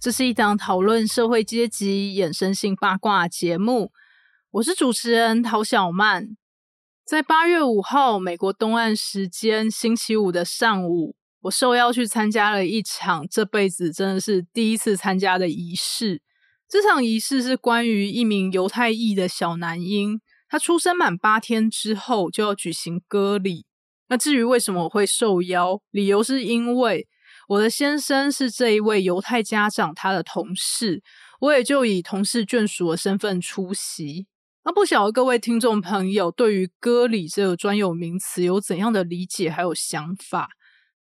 这是一档讨论社会阶级衍生性八卦节目。我是主持人陶小曼。在八月五号，美国东岸时间星期五的上午，我受邀去参加了一场这辈子真的是第一次参加的仪式。这场仪式是关于一名犹太裔的小男婴，他出生满八天之后就要举行割礼。那至于为什么我会受邀，理由是因为我的先生是这一位犹太家长他的同事，我也就以同事眷属的身份出席。那不晓得各位听众朋友对于割礼这个专有名词有怎样的理解还有想法？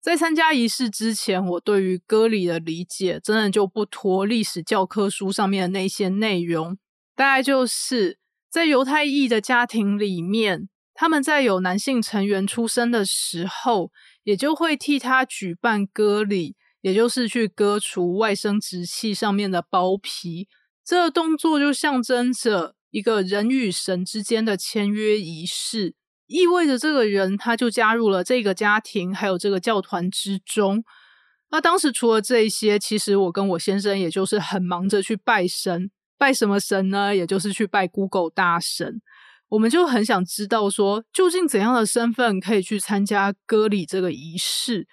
在参加仪式之前，我对于割礼的理解真的就不脱历史教科书上面的那些内容，大概就是在犹太裔的家庭里面。他们在有男性成员出生的时候，也就会替他举办割礼，也就是去割除外生殖器上面的包皮。这个动作就象征着一个人与神之间的签约仪式，意味着这个人他就加入了这个家庭，还有这个教团之中。那当时除了这些，其实我跟我先生也就是很忙着去拜神，拜什么神呢？也就是去拜 Google 大神。我们就很想知道，说究竟怎样的身份可以去参加割礼这个仪式？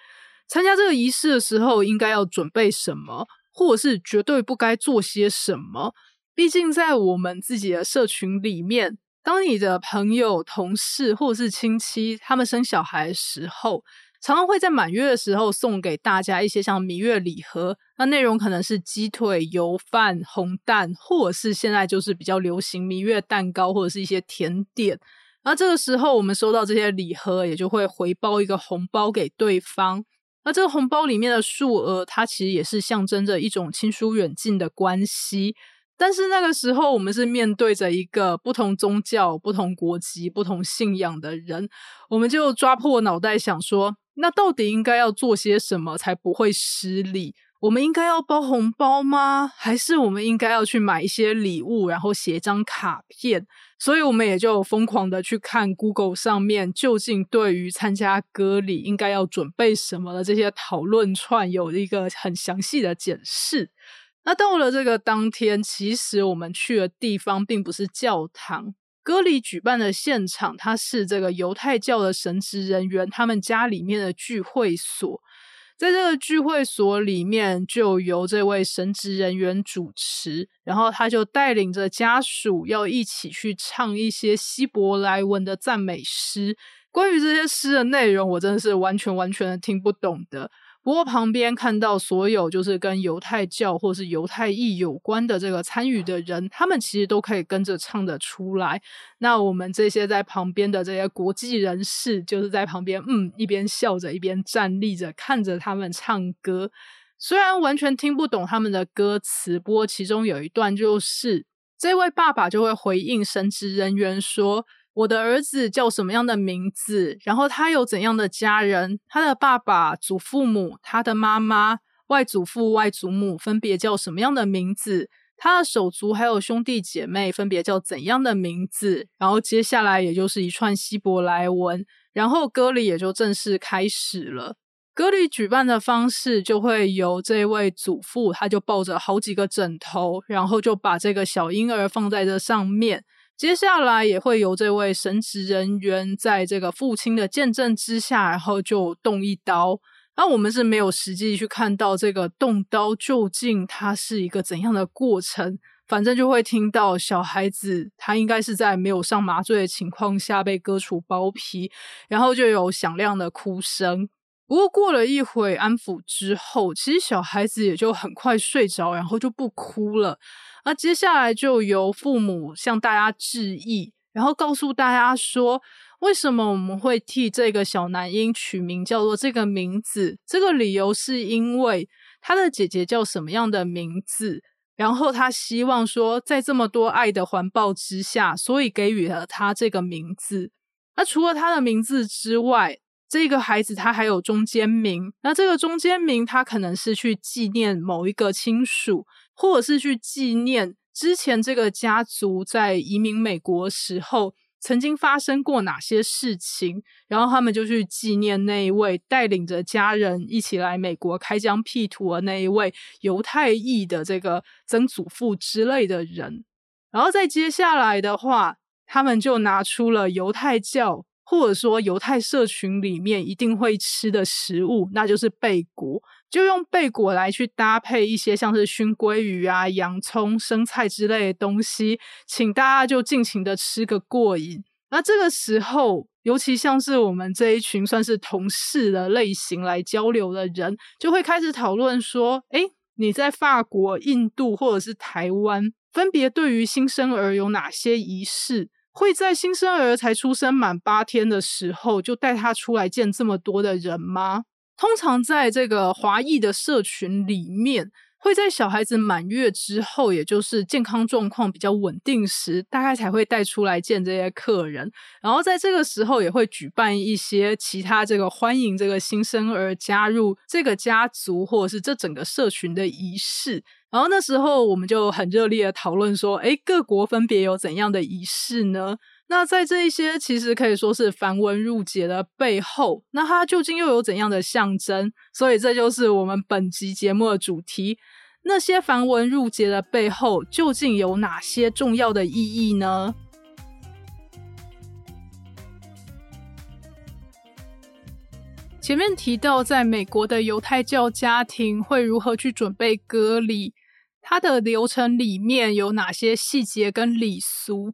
参加这个仪式的时候，应该要准备什么，或者是绝对不该做些什么？毕竟在我们自己的社群里面，当你的朋友、同事或者是亲戚他们生小孩的时候。常常会在满月的时候送给大家一些像蜜月礼盒，那内容可能是鸡腿、油饭、红蛋，或者是现在就是比较流行蜜月蛋糕，或者是一些甜点。那这个时候我们收到这些礼盒，也就会回包一个红包给对方。那这个红包里面的数额，它其实也是象征着一种亲疏远近的关系。但是那个时候，我们是面对着一个不同宗教、不同国籍、不同信仰的人，我们就抓破脑袋想说。那到底应该要做些什么才不会失礼？我们应该要包红包吗？还是我们应该要去买一些礼物，然后写张卡片？所以我们也就疯狂的去看 Google 上面究竟对于参加歌礼应该要准备什么的这些讨论串有一个很详细的解释。那到了这个当天，其实我们去的地方并不是教堂。歌礼举办的现场，它是这个犹太教的神职人员他们家里面的聚会所，在这个聚会所里面，就由这位神职人员主持，然后他就带领着家属要一起去唱一些希伯来文的赞美诗。关于这些诗的内容，我真的是完全完全听不懂的。不过旁边看到所有就是跟犹太教或是犹太裔有关的这个参与的人，他们其实都可以跟着唱得出来。那我们这些在旁边的这些国际人士，就是在旁边嗯一边笑着一边站立着看着他们唱歌。虽然完全听不懂他们的歌词，不过其中有一段就是这位爸爸就会回应神职人员说。我的儿子叫什么样的名字？然后他有怎样的家人？他的爸爸、祖父母、他的妈妈、外祖父、外祖母分别叫什么样的名字？他的手足还有兄弟姐妹分别叫怎样的名字？然后接下来也就是一串希伯来文，然后歌礼也就正式开始了。歌礼举办的方式就会由这位祖父，他就抱着好几个枕头，然后就把这个小婴儿放在这上面。接下来也会由这位神职人员在这个父亲的见证之下，然后就动一刀。那我们是没有实际去看到这个动刀究竟它是一个怎样的过程，反正就会听到小孩子他应该是在没有上麻醉的情况下被割除包皮，然后就有响亮的哭声。不过过了一会安抚之后，其实小孩子也就很快睡着，然后就不哭了。那接下来就由父母向大家致意，然后告诉大家说，为什么我们会替这个小男婴取名叫做这个名字？这个理由是因为他的姐姐叫什么样的名字，然后他希望说，在这么多爱的环抱之下，所以给予了他这个名字。那除了他的名字之外，这个孩子他还有中间名。那这个中间名，他可能是去纪念某一个亲属，或者是去纪念之前这个家族在移民美国时候。曾经发生过哪些事情？然后他们就去纪念那一位带领着家人一起来美国开疆辟土的那一位犹太裔的这个曾祖父之类的人。然后在接下来的话，他们就拿出了犹太教。或者说犹太社群里面一定会吃的食物，那就是贝果，就用贝果来去搭配一些像是熏鲑鱼啊、洋葱、生菜之类的东西，请大家就尽情的吃个过瘾。那这个时候，尤其像是我们这一群算是同事的类型来交流的人，就会开始讨论说：，哎，你在法国、印度或者是台湾，分别对于新生儿有哪些仪式？会在新生儿才出生满八天的时候就带他出来见这么多的人吗？通常在这个华裔的社群里面，会在小孩子满月之后，也就是健康状况比较稳定时，大概才会带出来见这些客人。然后在这个时候，也会举办一些其他这个欢迎这个新生儿加入这个家族或者是这整个社群的仪式。然后那时候我们就很热烈的讨论说，哎，各国分别有怎样的仪式呢？那在这一些其实可以说是繁文缛节的背后，那它究竟又有怎样的象征？所以这就是我们本集节目的主题：那些繁文缛节的背后究竟有哪些重要的意义呢？前面提到，在美国的犹太教家庭会如何去准备割礼。它的流程里面有哪些细节跟礼俗？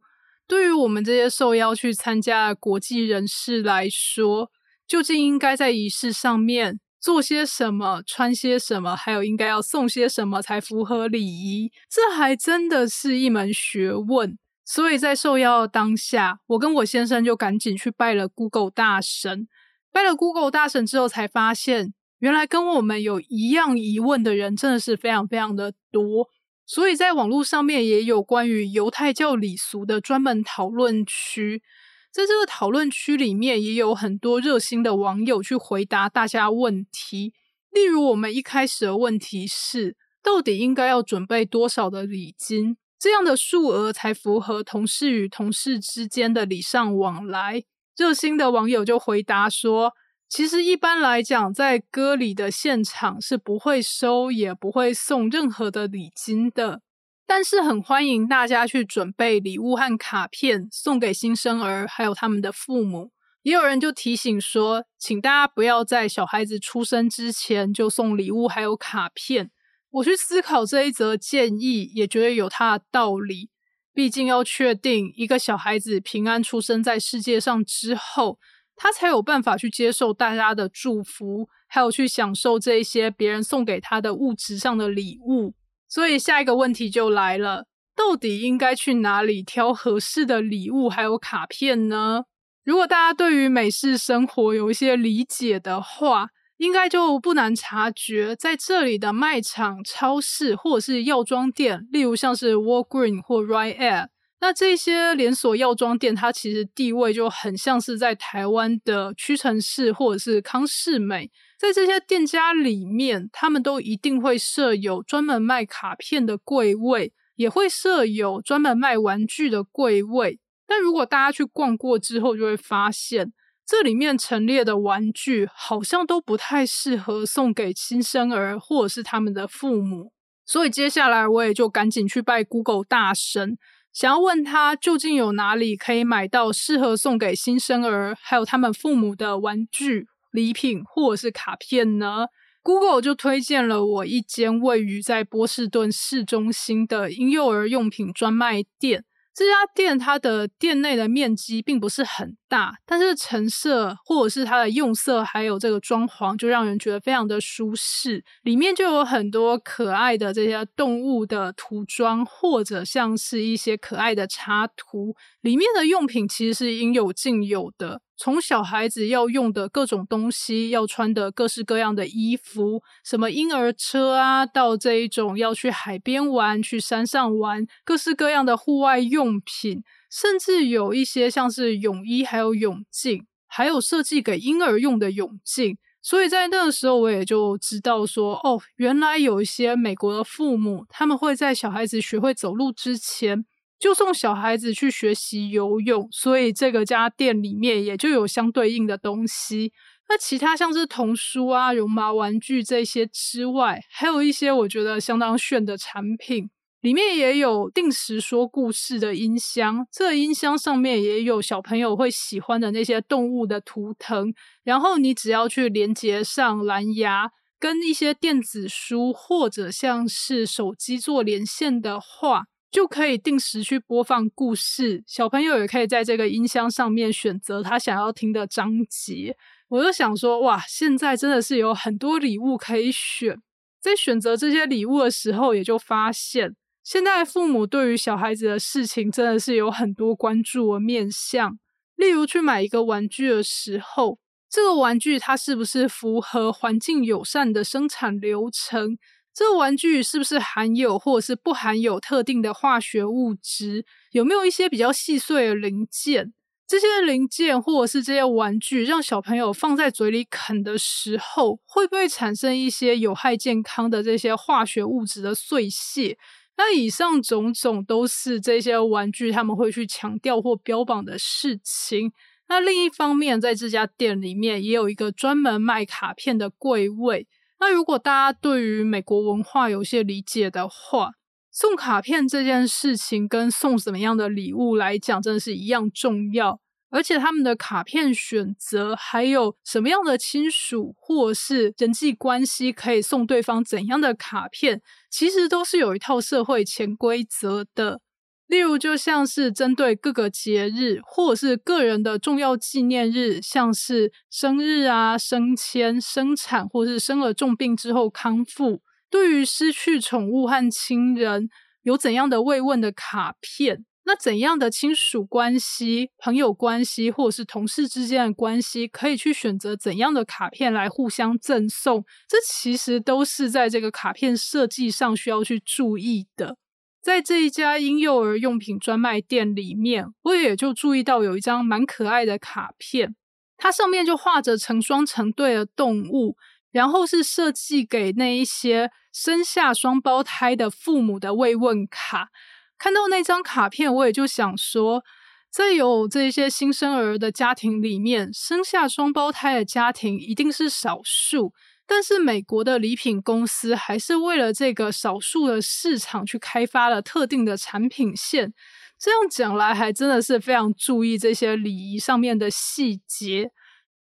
对于我们这些受邀去参加国际人士来说，究竟应该在仪式上面做些什么、穿些什么，还有应该要送些什么才符合礼仪？这还真的是一门学问。所以在受邀的当下，我跟我先生就赶紧去拜了 Google 大神。拜了 Google 大神之后，才发现。原来跟我们有一样疑问的人真的是非常非常的多，所以在网络上面也有关于犹太教礼俗的专门讨论区，在这个讨论区里面也有很多热心的网友去回答大家问题。例如，我们一开始的问题是，到底应该要准备多少的礼金，这样的数额才符合同事与同事之间的礼尚往来？热心的网友就回答说。其实一般来讲，在歌礼的现场是不会收也不会送任何的礼金的，但是很欢迎大家去准备礼物和卡片送给新生儿还有他们的父母。也有人就提醒说，请大家不要在小孩子出生之前就送礼物还有卡片。我去思考这一则建议，也觉得有它的道理。毕竟要确定一个小孩子平安出生在世界上之后。他才有办法去接受大家的祝福，还有去享受这一些别人送给他的物质上的礼物。所以下一个问题就来了：到底应该去哪里挑合适的礼物还有卡片呢？如果大家对于美式生活有一些理解的话，应该就不难察觉，在这里的卖场、超市或者是药妆店，例如像是 Walgreen 或 Rite Aid。那这些连锁药妆店，它其实地位就很像是在台湾的屈臣氏或者是康士美，在这些店家里面，他们都一定会设有专门卖卡片的柜位，也会设有专门卖玩具的柜位。但如果大家去逛过之后，就会发现这里面陈列的玩具好像都不太适合送给新生儿或者是他们的父母。所以接下来我也就赶紧去拜 Google 大神。想要问他究竟有哪里可以买到适合送给新生儿还有他们父母的玩具礼品或者是卡片呢？Google 就推荐了我一间位于在波士顿市中心的婴幼儿用品专卖店。这家店它的店内的面积并不是很大，但是陈设或者是它的用色还有这个装潢，就让人觉得非常的舒适。里面就有很多可爱的这些动物的涂装，或者像是一些可爱的插图。里面的用品其实是应有尽有的，从小孩子要用的各种东西，要穿的各式各样的衣服，什么婴儿车啊，到这一种要去海边玩、去山上玩，各式各样的户外用品，甚至有一些像是泳衣，还有泳镜，还有设计给婴儿用的泳镜。所以在那个时候，我也就知道说，哦，原来有一些美国的父母，他们会在小孩子学会走路之前。就送小孩子去学习游泳，所以这个家店里面也就有相对应的东西。那其他像是童书啊、绒毛玩具这些之外，还有一些我觉得相当炫的产品，里面也有定时说故事的音箱。这音箱上面也有小朋友会喜欢的那些动物的图腾，然后你只要去连接上蓝牙，跟一些电子书或者像是手机做连线的话。就可以定时去播放故事，小朋友也可以在这个音箱上面选择他想要听的章节。我就想说，哇，现在真的是有很多礼物可以选。在选择这些礼物的时候，也就发现，现在父母对于小孩子的事情真的是有很多关注的面向。例如，去买一个玩具的时候，这个玩具它是不是符合环境友善的生产流程？这玩具是不是含有或者是不含有特定的化学物质？有没有一些比较细碎的零件？这些零件或者是这些玩具，让小朋友放在嘴里啃的时候，会不会产生一些有害健康的这些化学物质的碎屑？那以上种种都是这些玩具他们会去强调或标榜的事情。那另一方面，在这家店里面也有一个专门卖卡片的柜位。那如果大家对于美国文化有些理解的话，送卡片这件事情跟送什么样的礼物来讲，真的是一样重要。而且他们的卡片选择，还有什么样的亲属或是人际关系可以送对方怎样的卡片，其实都是有一套社会潜规则的。例如，就像是针对各个节日或者是个人的重要纪念日，像是生日啊、升迁、生产，或是生了重病之后康复，对于失去宠物和亲人有怎样的慰问的卡片？那怎样的亲属关系、朋友关系，或者是同事之间的关系，可以去选择怎样的卡片来互相赠送？这其实都是在这个卡片设计上需要去注意的。在这一家婴幼儿用品专卖店里面，我也就注意到有一张蛮可爱的卡片，它上面就画着成双成对的动物，然后是设计给那一些生下双胞胎的父母的慰问卡。看到那张卡片，我也就想说，在有这些新生儿的家庭里面，生下双胞胎的家庭一定是少数。但是美国的礼品公司还是为了这个少数的市场去开发了特定的产品线。这样讲来，还真的是非常注意这些礼仪上面的细节。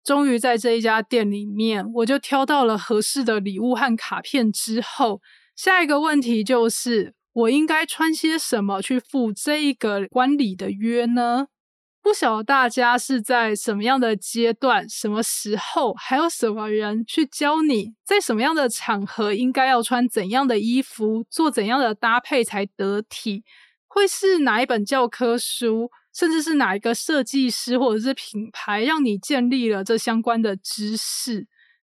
终于在这一家店里面，我就挑到了合适的礼物和卡片之后，下一个问题就是，我应该穿些什么去赴这一个观礼的约呢？不晓得大家是在什么样的阶段、什么时候，还有什么人去教你，在什么样的场合应该要穿怎样的衣服，做怎样的搭配才得体？会是哪一本教科书，甚至是哪一个设计师或者是品牌，让你建立了这相关的知识？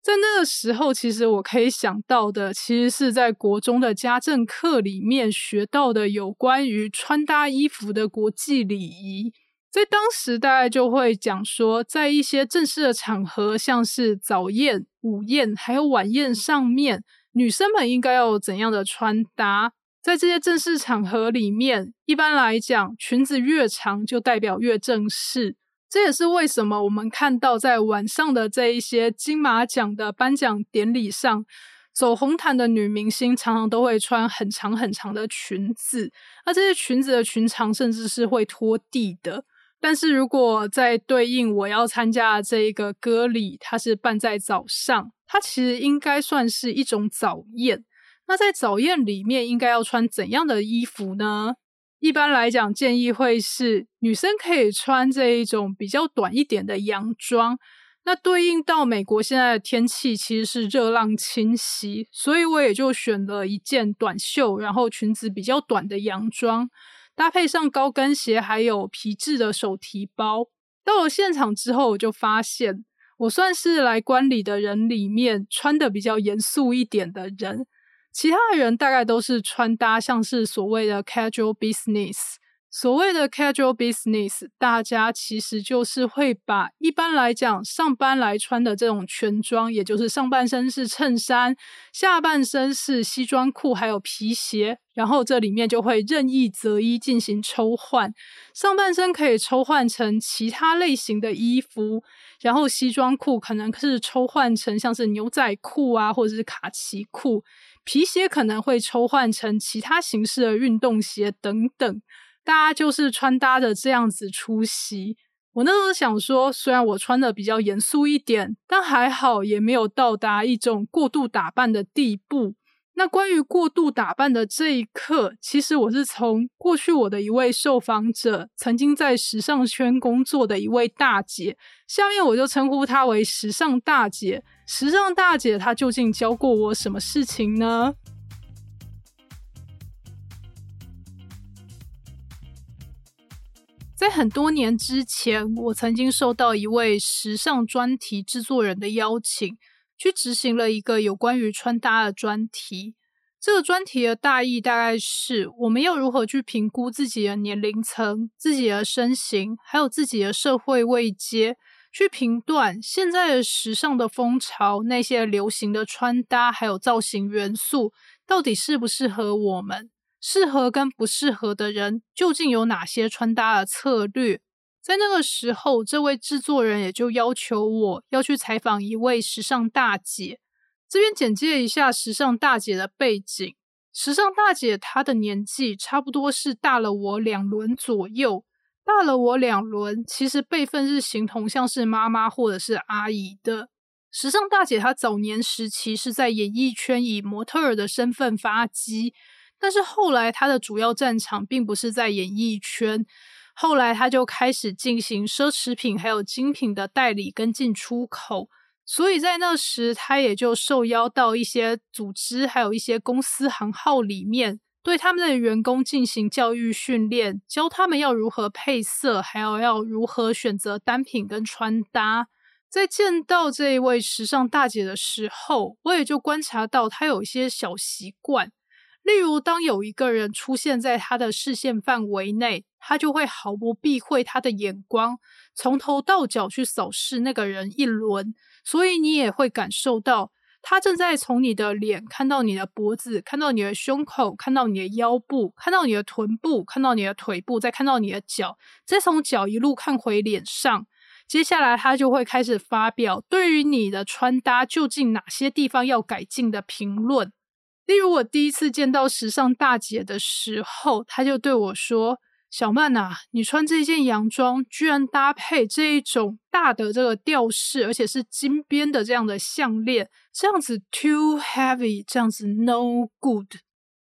在那个时候，其实我可以想到的，其实是在国中的家政课里面学到的有关于穿搭衣服的国际礼仪。在当时，大概就会讲说，在一些正式的场合，像是早宴、午宴还有晚宴上面，女生们应该要怎样的穿搭？在这些正式场合里面，一般来讲，裙子越长就代表越正式。这也是为什么我们看到在晚上的这一些金马奖的颁奖典礼上，走红毯的女明星常常都会穿很长很长的裙子，而这些裙子的裙长甚至是会拖地的。但是如果在对应我要参加的这一个歌礼，它是办在早上，它其实应该算是一种早宴。那在早宴里面，应该要穿怎样的衣服呢？一般来讲，建议会是女生可以穿这一种比较短一点的洋装。那对应到美国现在的天气，其实是热浪侵袭，所以我也就选了一件短袖，然后裙子比较短的洋装。搭配上高跟鞋，还有皮质的手提包，到了现场之后，我就发现，我算是来观礼的人里面穿的比较严肃一点的人，其他的人大概都是穿搭像是所谓的 casual business。所谓的 casual business，大家其实就是会把一般来讲上班来穿的这种全装，也就是上半身是衬衫，下半身是西装裤，还有皮鞋，然后这里面就会任意择衣进行抽换，上半身可以抽换成其他类型的衣服，然后西装裤可能是抽换成像是牛仔裤啊，或者是卡其裤，皮鞋可能会抽换成其他形式的运动鞋等等。大家就是穿搭的这样子出席。我那时候想说，虽然我穿的比较严肃一点，但还好也没有到达一种过度打扮的地步。那关于过度打扮的这一刻，其实我是从过去我的一位受访者，曾经在时尚圈工作的一位大姐，下面我就称呼她为时尚大姐。时尚大姐她究竟教过我什么事情呢？在很多年之前，我曾经受到一位时尚专题制作人的邀请，去执行了一个有关于穿搭的专题。这个专题的大意大概是：我们要如何去评估自己的年龄层、自己的身形，还有自己的社会位阶，去评断现在的时尚的风潮、那些流行的穿搭还有造型元素，到底适不适合我们。适合跟不适合的人究竟有哪些穿搭的策略？在那个时候，这位制作人也就要求我要去采访一位时尚大姐。这边简介一下时尚大姐的背景：时尚大姐她的年纪差不多是大了我两轮左右，大了我两轮，其实辈分是形同像是妈妈或者是阿姨的。时尚大姐她早年时期是在演艺圈以模特儿的身份发迹。但是后来，他的主要战场并不是在演艺圈，后来他就开始进行奢侈品还有精品的代理跟进出口，所以在那时，他也就受邀到一些组织还有一些公司行号里面，对他们的员工进行教育训练，教他们要如何配色，还有要如何选择单品跟穿搭。在见到这一位时尚大姐的时候，我也就观察到她有一些小习惯。例如，当有一个人出现在他的视线范围内，他就会毫不避讳他的眼光，从头到脚去扫视那个人一轮。所以你也会感受到，他正在从你的脸看到你的脖子，看到你的胸口，看到你的腰部，看到你的臀部，看到你的腿部，再看到你的脚，再从脚一路看回脸上。接下来，他就会开始发表对于你的穿搭究竟哪些地方要改进的评论。例如，我第一次见到时尚大姐的时候，她就对我说：“小曼呐，你穿这件洋装，居然搭配这一种大的这个吊饰，而且是金边的这样的项链，这样子 too heavy，这样子 no good。”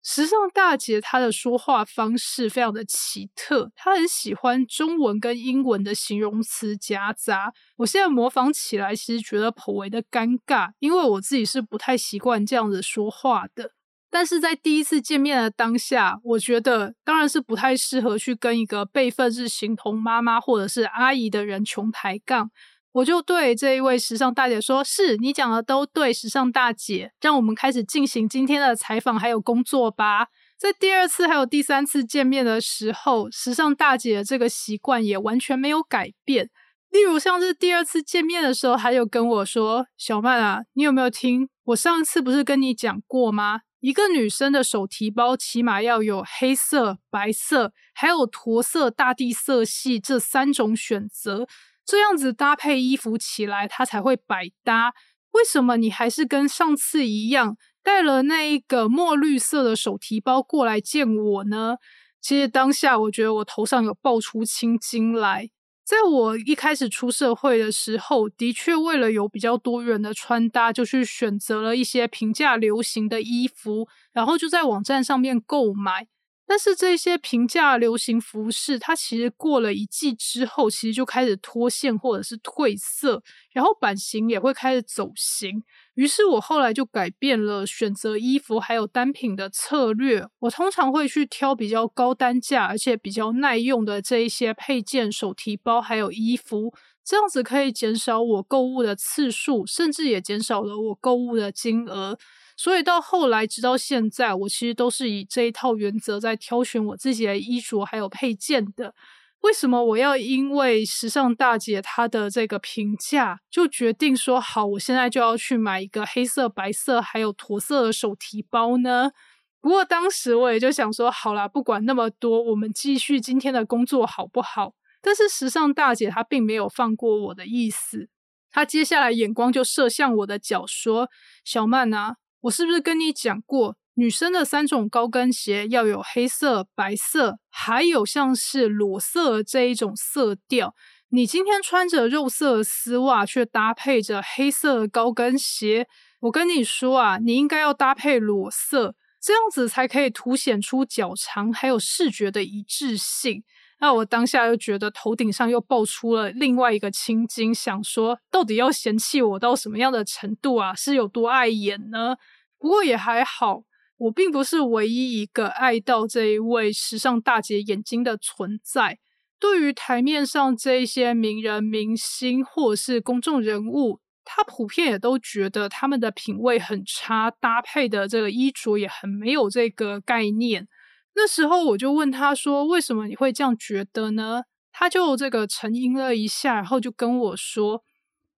时尚大姐她的说话方式非常的奇特，她很喜欢中文跟英文的形容词夹杂。我现在模仿起来，其实觉得颇为的尴尬，因为我自己是不太习惯这样子说话的。但是在第一次见面的当下，我觉得当然是不太适合去跟一个辈分是形同妈妈或者是阿姨的人穷抬杠。我就对这一位时尚大姐说：“是你讲的都对，时尚大姐，让我们开始进行今天的采访还有工作吧。”在第二次还有第三次见面的时候，时尚大姐的这个习惯也完全没有改变。例如，像是第二次见面的时候，她就跟我说：“小曼啊，你有没有听我上次不是跟你讲过吗？一个女生的手提包起码要有黑色、白色，还有驼色、大地色系这三种选择。”这样子搭配衣服起来，它才会百搭。为什么你还是跟上次一样带了那一个墨绿色的手提包过来见我呢？其实当下我觉得我头上有爆出青筋来。在我一开始出社会的时候，的确为了有比较多元的穿搭，就去选择了一些平价流行的衣服，然后就在网站上面购买。但是这些平价流行服饰，它其实过了一季之后，其实就开始脱线或者是褪色，然后版型也会开始走形。于是我后来就改变了选择衣服还有单品的策略。我通常会去挑比较高单价而且比较耐用的这一些配件、手提包还有衣服，这样子可以减少我购物的次数，甚至也减少了我购物的金额。所以到后来，直到现在，我其实都是以这一套原则在挑选我自己的衣着还有配件的。为什么我要因为时尚大姐她的这个评价，就决定说好，我现在就要去买一个黑色、白色还有驼色的手提包呢？不过当时我也就想说，好啦，不管那么多，我们继续今天的工作好不好？但是时尚大姐她并没有放过我的意思，她接下来眼光就射向我的脚，说：“小曼啊。”我是不是跟你讲过，女生的三种高跟鞋要有黑色、白色，还有像是裸色这一种色调？你今天穿着肉色丝袜，却搭配着黑色高跟鞋，我跟你说啊，你应该要搭配裸色，这样子才可以凸显出脚长，还有视觉的一致性。那我当下又觉得头顶上又爆出了另外一个青筋，想说到底要嫌弃我到什么样的程度啊？是有多碍眼呢？不过也还好，我并不是唯一一个爱到这一位时尚大姐眼睛的存在。对于台面上这些名人、明星或者是公众人物，他普遍也都觉得他们的品味很差，搭配的这个衣着也很没有这个概念。那时候我就问他说：“为什么你会这样觉得呢？”他就这个沉吟了一下，然后就跟我说：“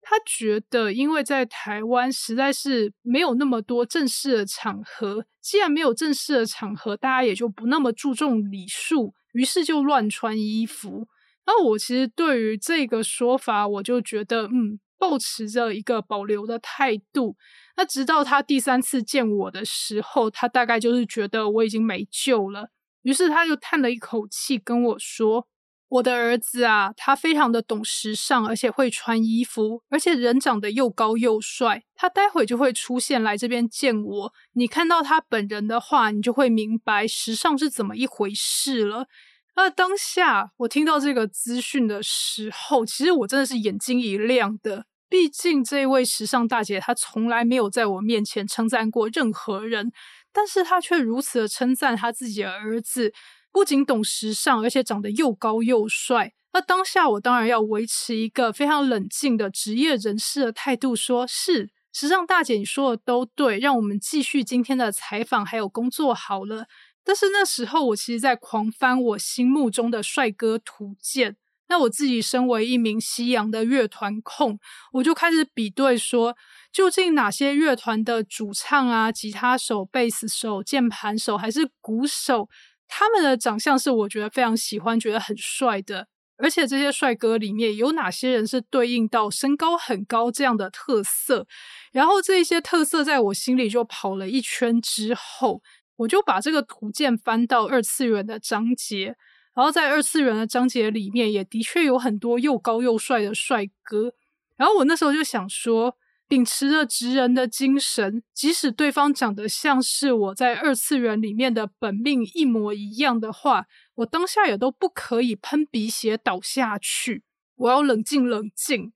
他觉得因为在台湾实在是没有那么多正式的场合，既然没有正式的场合，大家也就不那么注重礼数，于是就乱穿衣服。”那我其实对于这个说法，我就觉得嗯，保持着一个保留的态度。那直到他第三次见我的时候，他大概就是觉得我已经没救了，于是他就叹了一口气跟我说：“我的儿子啊，他非常的懂时尚，而且会穿衣服，而且人长得又高又帅。他待会就会出现来这边见我，你看到他本人的话，你就会明白时尚是怎么一回事了。”那当下我听到这个资讯的时候，其实我真的是眼睛一亮的。毕竟这位时尚大姐，她从来没有在我面前称赞过任何人，但是她却如此的称赞她自己的儿子，不仅懂时尚，而且长得又高又帅。那当下我当然要维持一个非常冷静的职业人士的态度，说是时尚大姐，你说的都对，让我们继续今天的采访还有工作好了。但是那时候我其实在狂翻我心目中的帅哥图鉴。那我自己身为一名西洋的乐团控，我就开始比对说，究竟哪些乐团的主唱啊、吉他手、贝斯手、键盘手还是鼓手，他们的长相是我觉得非常喜欢、觉得很帅的。而且这些帅哥里面有哪些人是对应到身高很高这样的特色？然后这些特色在我心里就跑了一圈之后，我就把这个图鉴翻到二次元的章节。然后在二次元的章节里面，也的确有很多又高又帅的帅哥。然后我那时候就想说，秉持着直人的精神，即使对方长得像是我在二次元里面的本命一模一样的话，我当下也都不可以喷鼻血倒下去。我要冷静冷静。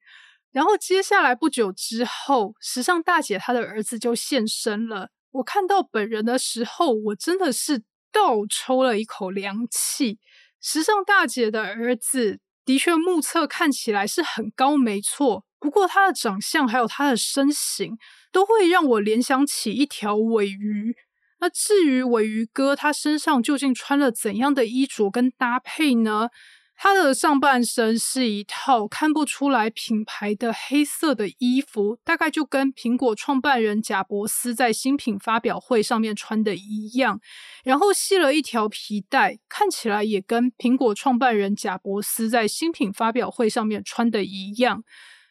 然后接下来不久之后，时尚大姐她的儿子就现身了。我看到本人的时候，我真的是倒抽了一口凉气。时尚大姐的儿子的确目测看起来是很高，没错。不过他的长相还有他的身形，都会让我联想起一条尾鱼。那至于尾鱼哥，他身上究竟穿了怎样的衣着跟搭配呢？他的上半身是一套看不出来品牌的黑色的衣服，大概就跟苹果创办人贾伯斯在新品发表会上面穿的一样，然后系了一条皮带，看起来也跟苹果创办人贾伯斯在新品发表会上面穿的一样，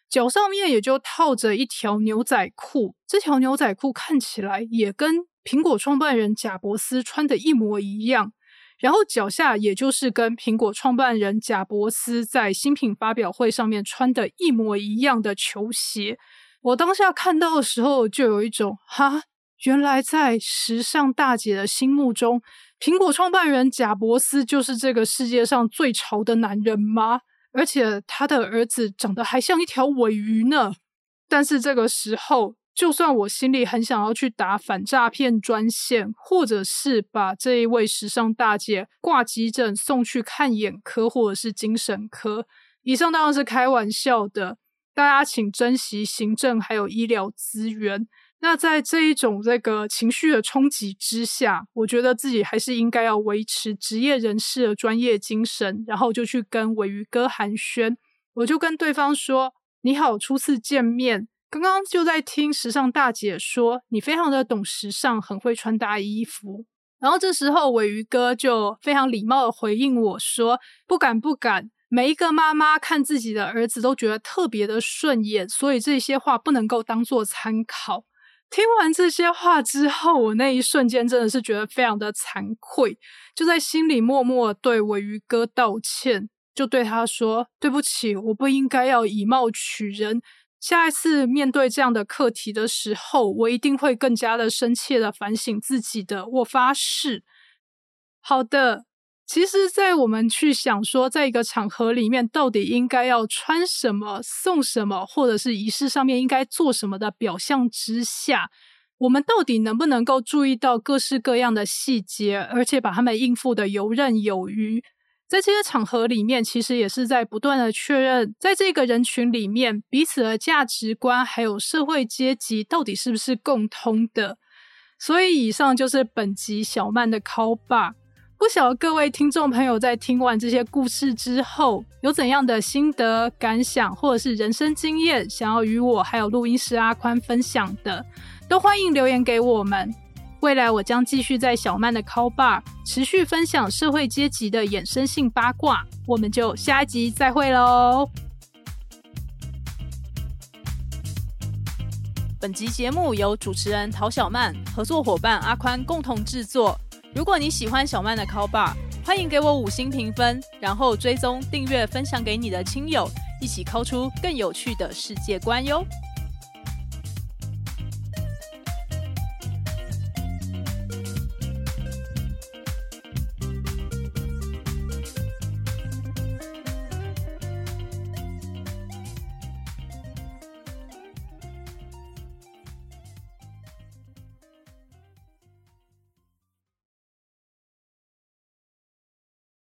脚上面也就套着一条牛仔裤，这条牛仔裤看起来也跟苹果创办人贾伯斯穿的一模一样。然后脚下也就是跟苹果创办人贾伯斯在新品发表会上面穿的一模一样的球鞋，我当下看到的时候就有一种哈，原来在时尚大姐的心目中，苹果创办人贾伯斯就是这个世界上最潮的男人吗？而且他的儿子长得还像一条尾鱼呢。但是这个时候，就算我心里很想要去打反诈骗专线，或者是把这一位时尚大姐挂急诊送去看眼科或者是精神科，以上当然是开玩笑的。大家请珍惜行政还有医疗资源。那在这一种这个情绪的冲击之下，我觉得自己还是应该要维持职业人士的专业精神，然后就去跟尾鱼哥寒暄。我就跟对方说：“你好，初次见面，刚刚就在听时尚大姐说你非常的懂时尚，很会穿搭衣服。”然后这时候尾鱼哥就非常礼貌的回应我说：“不敢不敢，每一个妈妈看自己的儿子都觉得特别的顺眼，所以这些话不能够当做参考。”听完这些话之后，我那一瞬间真的是觉得非常的惭愧，就在心里默默对尾鱼哥道歉，就对他说：“对不起，我不应该要以貌取人。下一次面对这样的课题的时候，我一定会更加的深切的反省自己的。我发誓。”好的。其实，在我们去想说，在一个场合里面，到底应该要穿什么、送什么，或者是仪式上面应该做什么的表象之下，我们到底能不能够注意到各式各样的细节，而且把他们应付的游刃有余？在这些场合里面，其实也是在不断的确认，在这个人群里面，彼此的价值观还有社会阶级到底是不是共通的。所以，以上就是本集小曼的 call bar。不晓得各位听众朋友在听完这些故事之后，有怎样的心得感想，或者是人生经验，想要与我还有录音师阿宽分享的，都欢迎留言给我们。未来我将继续在小曼的 Call Bar 持续分享社会阶级的衍生性八卦，我们就下一集再会喽。本集节目由主持人陶小曼、合作伙伴阿宽共同制作。如果你喜欢小曼的 Call Bar，欢迎给我五星评分，然后追踪、订阅、分享给你的亲友，一起 call 出更有趣的世界观哟。